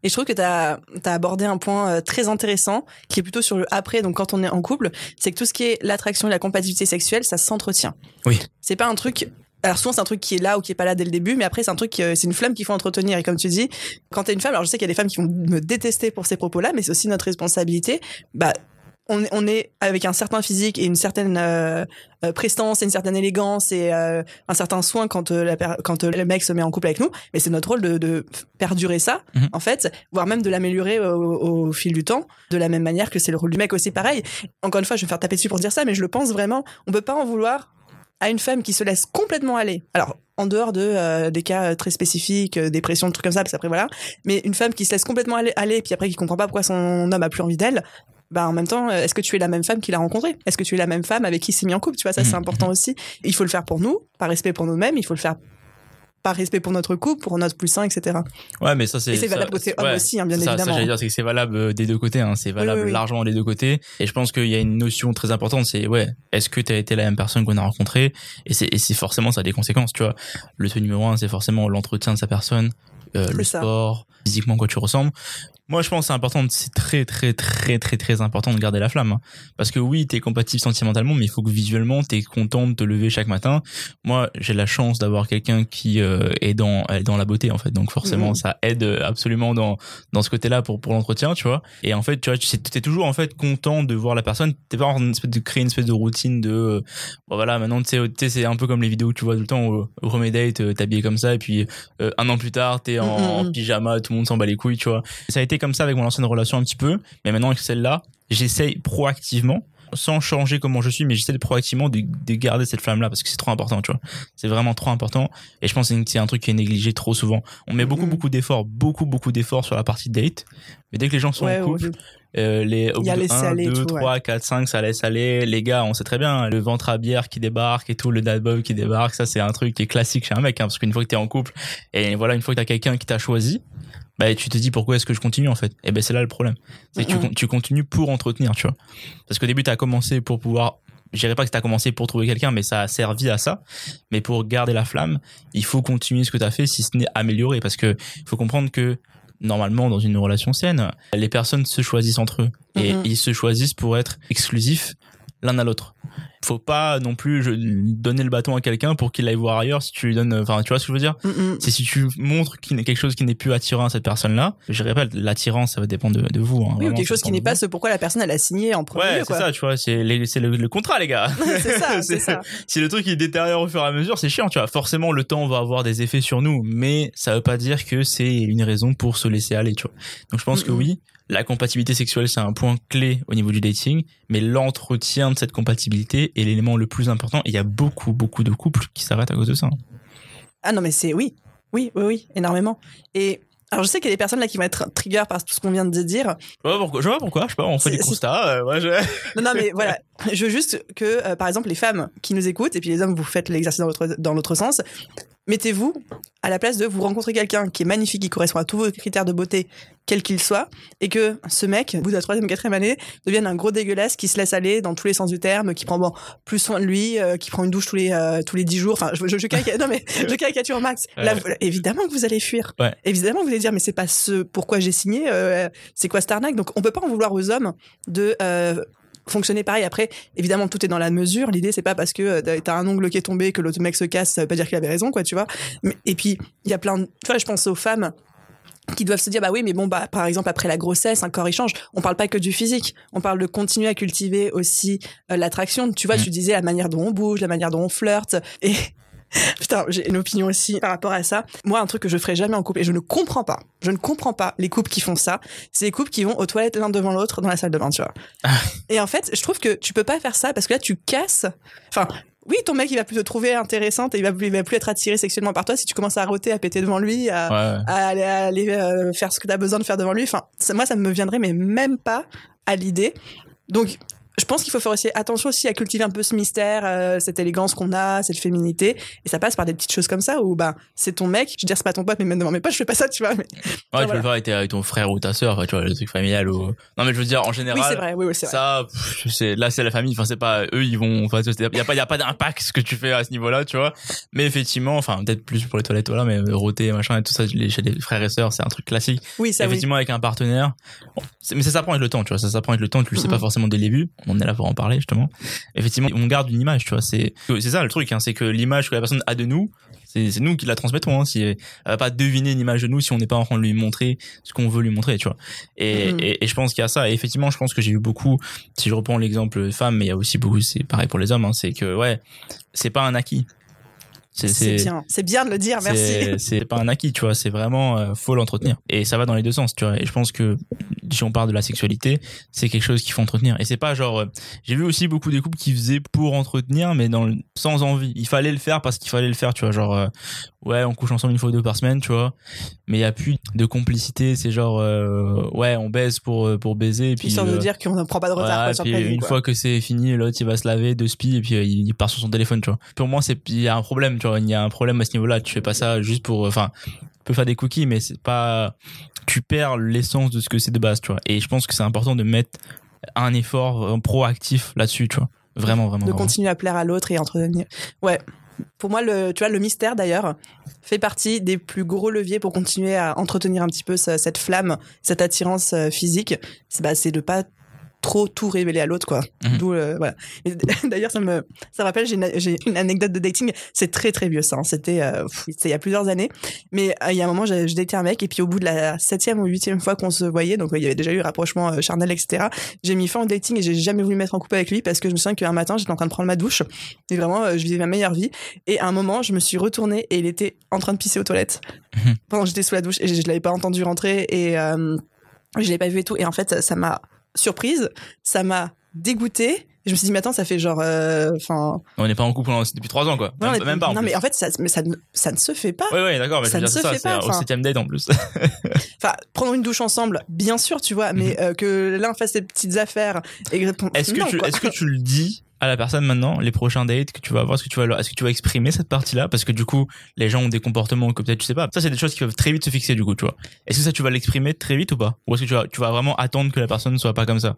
Et je trouve que tu as, abordé un point euh, très intéressant qui est plutôt sur le après, donc quand on est en couple, c'est que tout ce qui est l'attraction et la compatibilité sexuelle, ça s'entretient. Oui. C'est pas un truc. Alors souvent c'est un truc qui est là ou qui est pas là dès le début, mais après c'est un truc, euh, c'est une flamme qu'il faut entretenir. Et comme tu dis, quand t'es une femme, alors je sais qu'il y a des femmes qui vont me détester pour ces propos-là, mais c'est aussi notre responsabilité. Bah on est, on est avec un certain physique et une certaine euh, euh, prestance et une certaine élégance et euh, un certain soin quand euh, la per- quand le mec se met en couple avec nous. Mais c'est notre rôle de, de perdurer ça Mhm. en fait voire même de l'améliorer au, au fil du temps de la même manière que c'est le rôle du mec aussi pareil. Encore une fois je vais me faire taper dessus pour dire ça mais je le pense vraiment. On peut pas en vouloir à une femme qui se laisse complètement aller. Alors en dehors de euh, des cas très spécifiques euh, dépression trucs comme ça parce qu'après voilà. Mais une femme qui se laisse complètement aller, aller puis après qui comprend pas pourquoi son homme a plus envie d'elle bah en même temps, euh, est-ce que tu es la même femme qu'il a rencontrée? Est-ce que tu es la même femme avec qui il s'est mis en couple? Tu vois, ça c'est Mhm. important aussi. Il faut le faire pour nous, par respect pour nous-mêmes. Il faut le faire par respect pour notre couple, pour notre plus sain, etc. ouais mais ça c'est Et c'est ça- valable côté homme ouais, aussi, hein, bien ça, évidemment. ça j'allais dire c'est que c'est valable euh, des deux côtés hein, c'est valable oui, oui. largement des deux côtés et je pense qu'il y a une notion très importante c'est ouais est-ce que tu as été la même personne qu'on a rencontrée? Et c'est forcément ça a des conséquences tu vois le truc numéro un c'est forcément l'entretien de sa personne euh, le ça. sport physiquement quoi tu ressembles moi je pense que c'est important c'est très très très très très important de garder la flamme hein. parce que oui t'es compatible sentimentalement mais il faut que visuellement t'es content de te lever chaque matin moi j'ai la chance d'avoir quelqu'un qui euh, est dans dans la beauté en fait donc forcément Mhm. ça aide absolument dans dans ce côté-là pour pour l'entretien, tu vois. Et en fait, tu vois, t'es toujours en fait content de voir la personne. T'es pas en train de créer une espèce de routine de euh, bon voilà, maintenant tu sais, tu sais, c'est un peu comme les vidéos que tu vois tout le temps au, au premier date, euh, comme ça et puis euh, un an plus tard, t'es en, Mhm, en mhm. pyjama, tout le monde s'en bat les couilles, tu vois. Ça a été comme ça avec mon ancienne relation un petit peu, mais maintenant avec celle-là, j'essaye proactivement sans changer comment je suis, mais j'essaie de proactivement de, de garder cette flamme-là parce que c'est trop important, tu vois. C'est vraiment trop important. Et je pense que c'est un truc qui est négligé trop souvent. On met beaucoup, Mhm. beaucoup d'efforts, beaucoup, beaucoup d'efforts sur la partie date. Mais dès que les gens sont Ouais, en couple, euh, les, au Il y a bout de laisser 1, aller et 2, tout, ouais. 3, 4, 5, ça laisse aller. Les gars, on sait très bien, le ventre à bière qui débarque et tout, le dad bod qui débarque, ça c'est un truc qui est classique chez un mec, hein, parce qu'une fois que t'es en couple, et voilà, une fois que t'as quelqu'un qui t'a choisi, bah tu te dis pourquoi est-ce que je continue en fait? Et ben c'est là le problème. C'est que tu, tu continues pour entretenir, tu vois. Parce qu'au début t'as commencé pour pouvoir je dirais pas que t'as commencé pour trouver quelqu'un, mais ça a servi à ça. Mais pour garder la flamme, il faut continuer ce que t'as fait, si ce n'est améliorer, parce que faut comprendre que normalement dans une relation saine, les personnes se choisissent entre eux et Mhm. ils se choisissent pour être exclusifs l'un à l'autre. faut pas non plus je, donner le bâton à quelqu'un pour qu'il aille voir ailleurs si tu lui donnes enfin tu vois ce que je veux dire? Mm, mm. c'est si tu montres qu'il n'est quelque chose qui n'est plus attirant à cette personne là je répète l'attirance ça va dépendre de, de vous hein, Oui, ou quelque chose qui n'est pas ce pourquoi la personne elle a signé en premier ouais c'est ça tu vois c'est le, le contrat les gars c'est ça, c'est ça. si le truc il détériore au fur et à mesure, c'est chiant, tu vois. Forcément, le temps va avoir des effets sur nous, mais ça veut pas dire que c'est une raison pour se laisser aller, tu vois. Donc je pense que Mhm. oui, la compatibilité sexuelle c'est un point clé au niveau du dating, mais l'entretien de cette compatibilité est l'élément le plus important. Et il y a beaucoup, beaucoup de couples qui s'arrêtent à cause de ça. Ah non, mais c'est oui, oui, oui, oui, énormément. Et alors je sais qu'il y a des personnes là qui vont être trigger par tout ce qu'on vient de dire. Je vois pourquoi, je vois pourquoi, je sais pas, on fait des constats. euh, je... Non, non, mais voilà, je veux juste que euh, par exemple les femmes qui nous écoutent et puis les hommes vous faites l'exercice dans l'autre sens. Mettez-vous à la place de vous rencontrer quelqu'un qui est magnifique, qui correspond à tous vos critères de beauté, quel qu'il soit, et que ce mec, au bout de la troisième, quatrième année, devienne un gros dégueulasse qui se laisse aller dans tous les sens du terme, qui prend bon, plus soin de lui, euh, qui prend une douche tous les euh, tous les dix jours. Enfin, je, je, je caricature, non mais je caricature au max. Là, vous- évidemment que vous allez fuir. Ouais. Évidemment, vous allez dire mais c'est pas ce pourquoi j'ai signé. euh, c'est quoi cette arnaque Donc on peut pas en vouloir aux hommes de euh, fonctionner pareil. Après, évidemment, tout est dans la mesure. L'idée, c'est pas parce que euh, t'as un ongle qui est tombé que l'autre mec se casse, ça veut pas dire qu'il avait raison, quoi, tu vois. Mais, et puis, il y a plein de, tu vois, je pense aux femmes qui doivent se dire, bah oui, mais bon, bah, par exemple, après la grossesse, un corps, il change. On parle pas que du physique. On parle de continuer à cultiver aussi euh, l'attraction. Tu vois, Mm. tu disais la manière dont on bouge, la manière dont on flirte. Et, Putain, j'ai une opinion aussi par rapport à ça. Moi, un truc que je ferais jamais en couple, et je ne comprends pas, je ne comprends pas les couples qui font ça, c'est les couples qui vont aux toilettes l'un devant l'autre dans la salle de bain, tu vois. et en fait, je trouve que tu peux pas faire ça parce que là, tu casses. Enfin, oui, ton mec, il va plus te trouver intéressante et il va, plus- il va plus être attiré sexuellement par toi si tu commences à roter, à péter devant lui, à, Ouais. à aller, à aller, euh, faire ce que tu as besoin de faire devant lui. Enfin, ça- moi, ça me viendrait, mais même pas à l'idée. Donc, je pense qu'il faut faire aussi attention aussi à cultiver un peu ce mystère, euh, cette élégance qu'on a, cette féminité. Et ça passe par des petites choses comme ça où, bah, c'est ton mec. Je veux dire, c'est pas ton pote, mais même devant mes potes, je fais pas ça, tu vois. Mais... Ouais, tu peux le faire avec, ton frère ou ta sœur, tu vois, le truc familial ou. Non, mais je veux dire, en général. Oui, c'est vrai, oui, oui, c'est vrai. ça pff, c'est là c'est la famille enfin c'est pas eux ils vont enfin il y a pas y a pas d'impact ce que tu fais à ce niveau-là tu vois mais effectivement enfin peut-être plus pour les toilettes voilà mais euh, roter machin et tout ça les- chez les frères et sœurs c'est un truc classique Oui, ça, oui. effectivement avec un partenaire bon, mais ça s'apprend avec le temps tu vois ça s'apprend avec le temps tu le sais Mhm. pas forcément dès le début on est là pour en parler justement. Effectivement on garde une image tu vois c'est c'est ça le truc hein, c'est que l'image que la personne a de nous c'est nous qui la transmettons hein, si elle va pas deviner une image de nous si on n'est pas en train de lui montrer ce qu'on veut lui montrer tu vois. Et, Mhm. et, et je pense qu'il y a ça. Et effectivement je pense que j'ai eu beaucoup si je reprends l'exemple femme mais il y a aussi beaucoup c'est pareil pour les hommes hein, c'est que ouais c'est pas un acquis c'est bien. C'est bien de le dire, merci. c'est pas un acquis tu vois c'est vraiment euh, faut l'entretenir et ça va dans les deux sens tu vois et je pense que si on parle de la sexualité c'est quelque chose qu'il faut entretenir et c'est pas genre euh, j'ai vu aussi beaucoup des couples qui faisaient pour entretenir mais dans le- sans envie il fallait le faire parce qu'il fallait le faire tu vois genre euh, ouais on couche ensemble une fois ou deux par semaine tu vois mais il y a plus de complicité c'est genre euh, ouais on baise pour pour baiser et puis de euh, dire qu'on ne prend pas de retard voilà, quoi, sur puis planning, une quoi. fois que c'est fini, l'autre il va se laver, de spi et puis il part sur son téléphone, tu vois. Pour moi, c'est il y a un problème, tu vois. Il y a un problème à ce niveau-là. Tu fais pas ça juste pour, enfin, tu peux faire des cookies, mais c'est pas, tu perds l'essence de ce que c'est de base, tu vois. Et je pense que c'est important de mettre un effort euh, proactif là-dessus, tu vois. Vraiment, vraiment. de vraiment. continuer à plaire à l'autre et entretenir. Ouais. Pour moi, le, tu vois, le mystère d'ailleurs fait partie des plus gros leviers pour continuer à entretenir un petit peu ce- cette flamme, cette attirance euh, physique. C'est bah, c'est de pas trop tout révéler à l'autre quoi. Mhm. D'où euh, voilà. D'ailleurs, ça me ça me rappelle j'ai une, j'ai une anecdote de dating. C'est très très vieux ça. hein. C'était euh, il y a plusieurs années. Mais euh, il y a un moment, j'ai daté un mec et puis au bout de la septième ou huitième fois qu'on se voyait, donc euh, il y avait déjà eu rapprochement euh, charnel, etc. J'ai mis fin au dating et j'ai jamais voulu me mettre en couple avec lui parce que je me souviens qu'un matin j'étais en train de prendre ma douche et vraiment je vivais ma meilleure vie et à un moment je me suis retournée et il était en train de pisser aux toilettes Mhm. pendant que j'étais sous la douche et je, je l'avais pas entendu rentrer et euh, je l'avais pas vu et tout et en fait ça m'a surprise, ça m'a dégoûtée. Je me suis dit mais attends ça fait genre euh, enfin On n'est pas en couple depuis trois ans, quoi. non, même, même pas. En non plus. mais en fait ça, mais ça, ne- ça ne se fait pas. Ouais, ouais, d'accord, mais ça je veux ne dire, se ça, fait pas, au septième date en plus. Enfin prendre une douche ensemble bien sûr tu vois mais euh, que l'un fasse ses petites affaires et Mhm. Est-ce que, tu, est-ce que tu le dis à la personne maintenant, les prochains dates que tu vas avoir, est-ce que tu vas, leur- est-ce que tu vas exprimer cette partie-là? Parce que du coup, les gens ont des comportements que peut-être tu sais pas. Ça, c'est des choses qui peuvent très vite se fixer du coup, tu vois. Est-ce que ça, tu vas l'exprimer très vite ou pas? Ou est-ce que tu vas, tu vas vraiment attendre que la personne ne soit pas comme ça?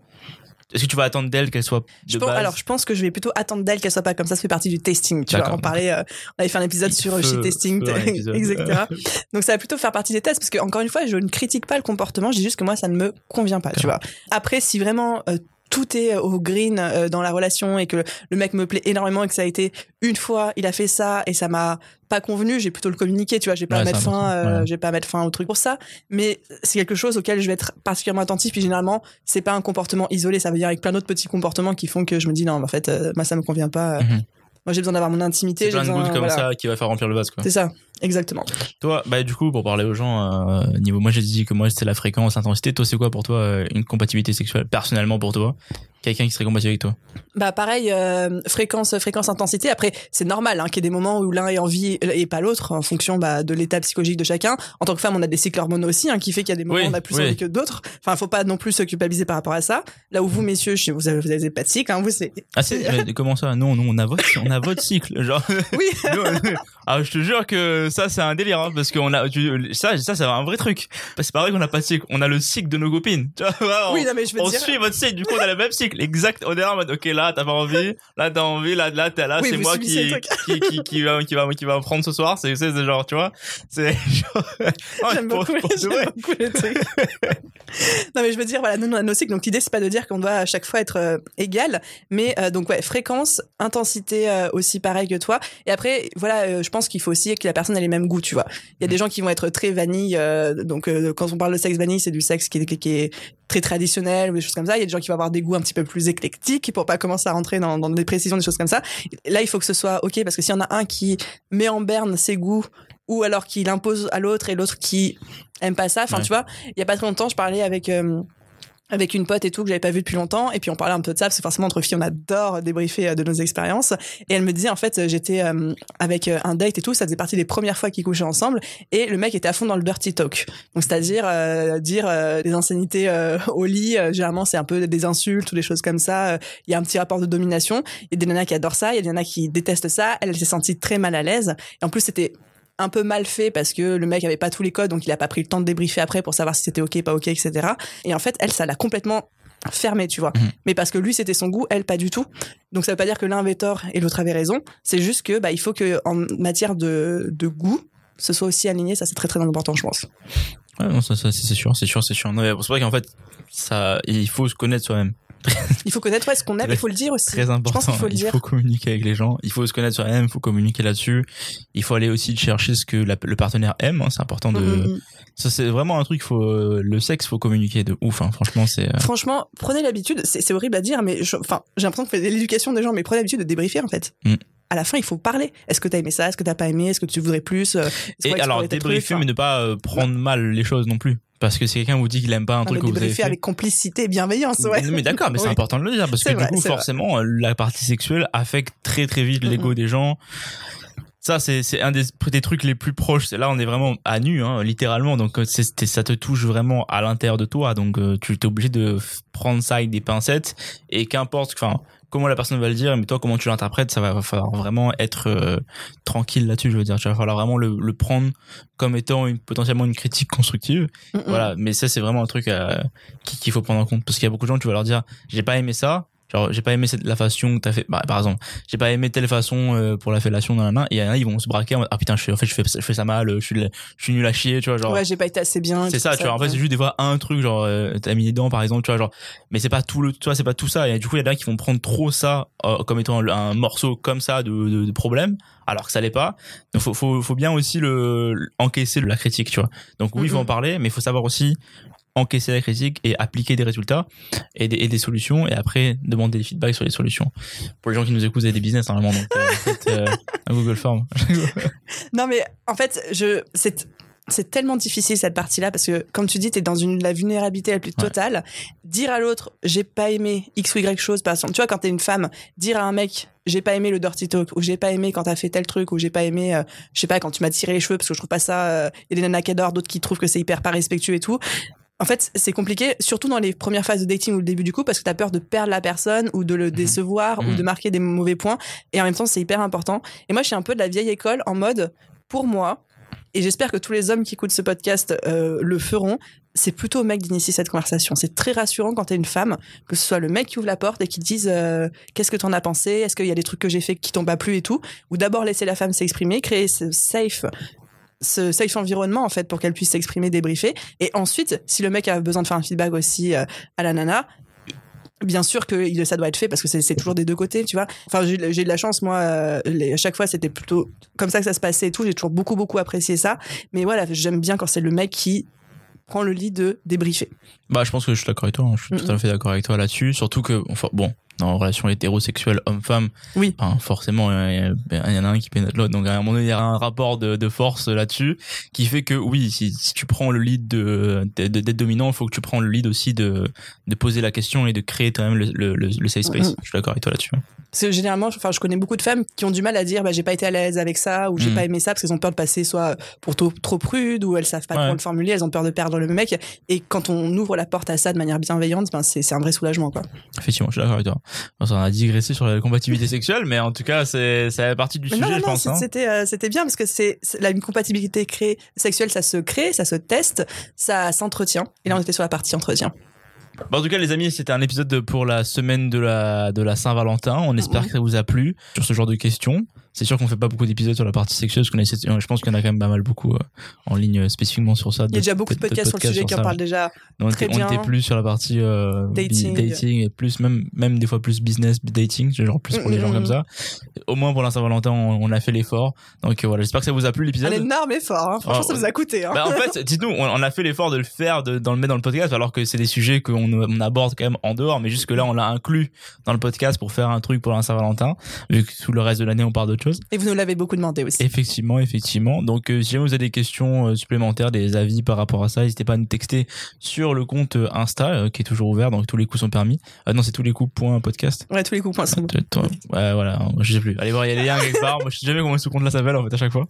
Est-ce que tu vas attendre d'elle qu'elle soit de Je pense- base? alors, je pense que je vais plutôt attendre d'elle qu'elle soit pas comme ça. Ça fait partie du testing. Tu vois, on parlait, euh, on avait fait un épisode sur shit testing, feu épisode. etc. Donc, ça va plutôt faire partie des tests parce que encore une fois, je ne critique pas le comportement. Je dis juste que moi, ça ne me convient pas. Tu vois. Après, si vraiment euh, tout est au green euh, dans la relation et que le mec me plaît énormément et que ça a été une fois, il a fait ça et ça m'a pas convenu, j'ai plutôt le communiquer, tu vois, j'ai pas Ouais, à mettre fin, euh, ouais. j'ai pas à mettre fin au truc pour ça, mais c'est quelque chose auquel je vais être particulièrement attentif. Puis généralement, c'est pas un comportement isolé, ça veut dire avec plein d'autres petits comportements qui font que je me dis non, mais en fait, euh, moi ça me convient pas. Mhm. Moi j'ai besoin d'avoir mon intimité. C'est j'ai plein de besoin- comme voilà. ça qui va faire remplir le vase, quoi. C'est ça, exactement. Toi, bah du coup, pour parler aux gens, euh, niveau, moi j'ai dit que moi c'était la fréquence, l'intensité. Toi, c'est quoi pour toi euh, une compatibilité sexuelle personnellement pour toi? Quelqu'un qui serait compatible avec toi Bah pareil, euh, fréquence, fréquence, intensité. Après, c'est normal hein, qu'il y ait des moments où l'un est en vie et pas l'autre, en fonction bah, de l'état psychologique de chacun. En tant que femme, on a des cycles hormonaux aussi, hein, qui fait qu'il y a des moments Oui, où on a plus oui. envie que d'autres. Enfin, faut pas non plus se culpabiliser par rapport à ça. Là où vous, messieurs, chez vous, avez, vous avez pas de cycle, hein, vous c'est. Ah c'est mais comment ça? Non, non, on a votre, on a votre cycle, genre. Oui. On- ah, je te jure que ça c'est un délire, hein, parce qu'on a tu- ça, ça, c'est un vrai truc. C'est pas vrai qu'on a pas de cycle, on a le cycle de nos copines. Tu vois, on- oui, non mais je veux on dire. suit votre cycle, du coup on a le même cycle, exact. On est là en mode, ok là t'as pas envie, là t'as envie, là là t'es là, Oui, c'est moi qui, qui qui qui va qui va qui va me prendre ce soir. C'est c'est c'est genre tu vois, c'est genre. Non, J'aime pour- beaucoup, pour de j'aime vrai. beaucoup le truc. non mais je veux dire voilà nous on a nos cycles donc l'idée c'est pas de dire qu'on doit à chaque fois être euh, égal mais euh, donc ouais fréquence intensité euh, aussi pareil que toi et après voilà je pense qu'il faut aussi que la personne ait les mêmes goûts tu vois il y a des gens qui vont être très vanille donc quand on parle de sexe vanille c'est du sexe qui est, qui est très traditionnel ou des choses comme ça il y a des gens qui vont avoir des goûts un petit peu plus éclectiques pour pas commencer à rentrer dans, dans des précisions des choses comme ça là il faut que ce soit ok parce que s'il y en a un qui met en berne ses goûts ou alors qu'il impose à l'autre et l'autre qui aime pas ça. Enfin, Ouais. tu vois, il y a pas très longtemps, je parlais avec euh, avec une pote et tout que j'avais pas vu depuis longtemps. Et puis on parlait un peu de ça parce que forcément entre filles on adore débriefer euh, de nos expériences. Et elle me disait en fait euh, j'étais euh, avec euh, un date et tout ça faisait partie des premières fois qu'ils couchaient ensemble. Et le mec était à fond dans le dirty talk. Donc c'est-à-dire euh, dire euh, des insanités au lit généralement c'est un peu des insultes ou des choses comme ça. Il y a un petit rapport de domination. Il y a des nanas qui adorent ça. Il y a des nanas qui détestent ça. Elle s'est sentie très mal à l'aise. Et en plus c'était un peu mal fait parce que le mec avait pas tous les codes donc il a pas pris le temps de débriefer après pour savoir si c'était ok pas ok etc et en fait elle ça l'a complètement fermé tu vois Mhm. mais parce que lui c'était son goût elle pas du tout donc ça veut pas dire que l'un avait tort et l'autre avait raison c'est juste que bah il faut que en matière de, de goût ce soit aussi aligné ça c'est très très important je pense Ouais, non, ça, ça c'est sûr, c'est sûr, c'est sûr. Non, c'est vrai qu'en fait, ça, il faut se connaître soi-même. Il faut connaître ouais, ce qu'on aime il faut le dire aussi Très important. je pense qu'il faut le il dire faut communiquer avec les gens. Il faut se connaître soi-même. Il faut communiquer là-dessus. Il faut aller aussi chercher ce que la- le partenaire aime. hein, c'est important de. Mhm. Ça, c'est vraiment un truc. Faut euh, le sexe, faut communiquer de ouf. hein, franchement, c'est. euh, franchement prenez l'habitude c'est horrible à dire mais je- enfin j'ai l'impression que l'éducation des gens mais prenez l'habitude de débriefer en fait Mm. à la fin, il faut parler. Est-ce que t'as aimé ça? Est-ce que t'as pas aimé? Est-ce que tu voudrais plus? Euh, Et alors débriefer, mais ne pas prendre mal les choses non plus. Parce que si quelqu'un vous dit qu'il aime pas un Enfin, truc que vous avez fait. avec complicité et bienveillance, ouais. Mais, mais d'accord, mais c'est Oui. important de le dire parce que du coup, vrai. forcément, euh, la partie sexuelle affecte très très vite l'ego des gens. Ça, c'est un des, des trucs les plus proches. Là, on est vraiment à nu, hein, littéralement. Donc, euh, ça te touche vraiment à l'intérieur de toi. Donc, euh, tu es obligé de prendre ça avec des pincettes. Et qu'importe, enfin, comment la personne va le dire, mais toi, comment tu l'interprètes, ça va, va falloir vraiment être euh, tranquille là-dessus. Je veux dire, tu va falloir vraiment le, le prendre comme étant une, potentiellement une critique constructive. Mm, mm. Voilà, mais ça c'est vraiment un truc euh, qui- qu'il faut prendre en compte parce qu'il y a beaucoup de gens tu vas leur dire j'ai pas aimé ça, genre j'ai pas aimé cette, la façon que t'as fait bah, par exemple, j'ai pas aimé telle façon euh, pour la fellation dans la main et il y en a ils vont se braquer en mode, ah putain je fais en fait je fais je fais ça mal, je suis le- je suis nul à chier, tu vois genre Ouais, j'ai pas été assez bien. c'est ça, tu vois. En fait, c'est juste des fois un truc, genre, euh, t'as mis les dents, par exemple, tu vois, genre. Mais c'est pas tout le, tu vois, c'est pas tout ça. Et du coup, il y en a qui vont prendre trop ça euh, comme étant un, morceau comme ça de, de, de problème, alors que ça l'est pas. Donc, faut, faut, faut bien aussi le, encaisser la critique, tu vois. Donc, oui, il faut en parler, mais il faut savoir aussi encaisser la critique et appliquer des résultats et des, et des solutions et après demander des feedbacks sur les solutions. Pour les gens qui nous écoutent, vous avez des business normalement, donc euh, faites euh, un Google Form. Non, mais en fait, je, c'est, c'est tellement difficile cette partie-là parce que, comme tu dis, t'es dans une, la vulnérabilité la plus Ouais. totale. Dire à l'autre, j'ai pas aimé X ou Y chose, par exemple. Tu vois, quand t'es une femme, dire à un mec, j'ai pas aimé le dirty talk, ou j'ai pas aimé quand t'as fait tel truc, ou j'ai pas aimé, euh, je sais pas, quand tu m'as tiré les cheveux parce que je trouve pas ça, euh, il y a des nanas qui adorent, d'autres qui trouvent que c'est hyper pas respectueux et tout. En fait, c'est compliqué, surtout dans les premières phases de dating ou le début du coup, parce que t'as peur de perdre la personne ou de le décevoir ou Mhm. de marquer des mauvais points. Et en même temps, c'est hyper important. Et moi, je suis un peu de la vieille école en mode, pour moi, et j'espère que tous les hommes qui écoutent ce podcast euh, le feront, c'est plutôt au mec d'initier cette conversation. C'est très rassurant quand t'es une femme, que ce soit le mec qui ouvre la porte et qui te dise euh, qu'est-ce que t'en as pensé, est-ce qu'il y a des trucs que j'ai fait qui t'ont pas plu et tout, ou d'abord laisser la femme s'exprimer, créer ce safe ce safe environnement en fait pour qu'elle puisse s'exprimer, débriefer et ensuite si le mec a besoin de faire un feedback aussi euh, à la nana bien sûr que ça doit être fait parce que c'est toujours des deux côtés, tu vois. Enfin, j'ai eu de la chance, moi, euh, les- à chaque fois, c'était plutôt comme ça que ça se passait et tout. J'ai toujours beaucoup, beaucoup apprécié ça. Mais voilà, j'aime bien quand c'est le mec qui prend le lit de débriefer. Bah, je pense que je suis d'accord avec toi. hein. Je suis tout à fait d'accord avec toi là-dessus. Surtout que, enfin, bon, dans relation hétérosexuelle homme-femme, Oui. enfin, forcément, il y, en a un qui pénètre l'autre. Donc, à un moment donné, il y a un rapport de, de force là-dessus qui fait que, oui, si, si tu prends le lead de, d'être dominant, il faut que tu prends le lead aussi de, de poser la question et de créer quand même le, le, le, le safe space. Je suis d'accord avec toi là-dessus. Que généralement, enfin, je connais beaucoup de femmes qui ont du mal à dire, bah, j'ai pas été à l'aise avec ça, ou j'ai Mm. pas aimé ça, parce qu'elles ont peur de passer soit pour trop, trop prude, ou elles savent pas Ouais. comment le formuler, elles ont peur de perdre le mec. Et quand on ouvre la porte à ça de manière bienveillante, ben, c'est, c'est un vrai soulagement, quoi. Effectivement, je suis d'accord avec toi. Bon, ça, on a digressé sur la compatibilité sexuelle, mais en tout cas, c'est, ça fait partie du Mais sujet, non, non, je non, pense. hein. c'était, euh, c'était bien parce que c'est, une compatibilité créée, sexuelle, ça se crée, ça se teste, ça s'entretient. Et là, on était sur la partie entretien. Bon, en tout cas, les amis, c'était un épisode de- pour la semaine de la, de la Saint-Valentin. On espère Mhm. que ça vous a plu sur ce genre de questions. C'est sûr qu'on fait pas beaucoup d'épisodes sur la partie sexuelle, parce qu'on essaie- je pense qu'il y en a quand même pas mal beaucoup euh, en ligne euh, spécifiquement sur ça. Il y a déjà beaucoup de podcasts sur le sujet qui en parlent déjà. on, très était, on bien. était plus sur la partie euh, Dating. dating et plus même même des fois plus business dating, genre plus pour les gens comme ça. Au moins pour la Saint-Valentin, on, on a fait l'effort. Donc euh, voilà, j'espère que ça vous a plu Un l'épisode. énorme effort, hein. Franchement, Ah, ça vous a coûté, hein. Bah, en fait, dites-nous, on, on a fait l'effort de le faire, de, dans le mettre dans le podcast, alors que c'est des sujets qu'on on aborde quand même en dehors, mais jusque là, on l'a inclus dans le podcast pour faire un truc pour la Saint-Valentin, vu que tout le reste de l'année, on parle d'autre chose. Et vous nous l'avez beaucoup demandé aussi. Effectivement, effectivement. Donc, euh, si jamais vous avez des questions euh, supplémentaires, des avis par rapport à ça, n'hésitez pas à nous texter sur le compte euh, Insta, euh, qui est toujours ouvert, donc tous les coups sont permis. Euh, non, c'est tous les coups point podcast. Ouais, tous les coups points sont Ouais, voilà, je sais plus. Allez voir, il y a les liens quelque part. Moi, je sais jamais comment ce compte-là s'appelle, en fait, à chaque fois.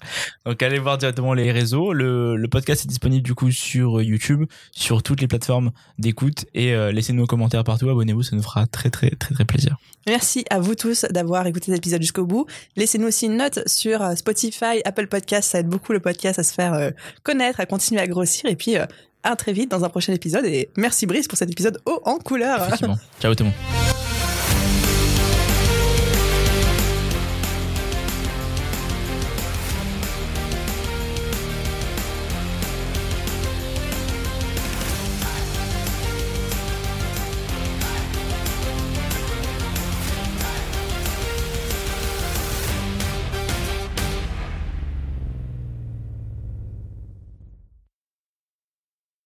Donc, allez voir directement les réseaux. Le, le podcast est disponible, du coup, sur YouTube, sur toutes les plateformes d'écoute. Et laissez-nous un commentaire partout. Abonnez-vous, ça nous fera très, très, très, très plaisir. Merci à vous tous d'avoir écouté cet épisode jusqu'au bout. Laissez-nous aussi une note sur euh, Spotify, Apple Podcast. Ça aide beaucoup le podcast à se faire euh, connaître, à continuer à grossir. Et puis, euh, à très vite dans un prochain épisode. Et merci Brice pour cet épisode haut en couleur. Ciao tout le monde.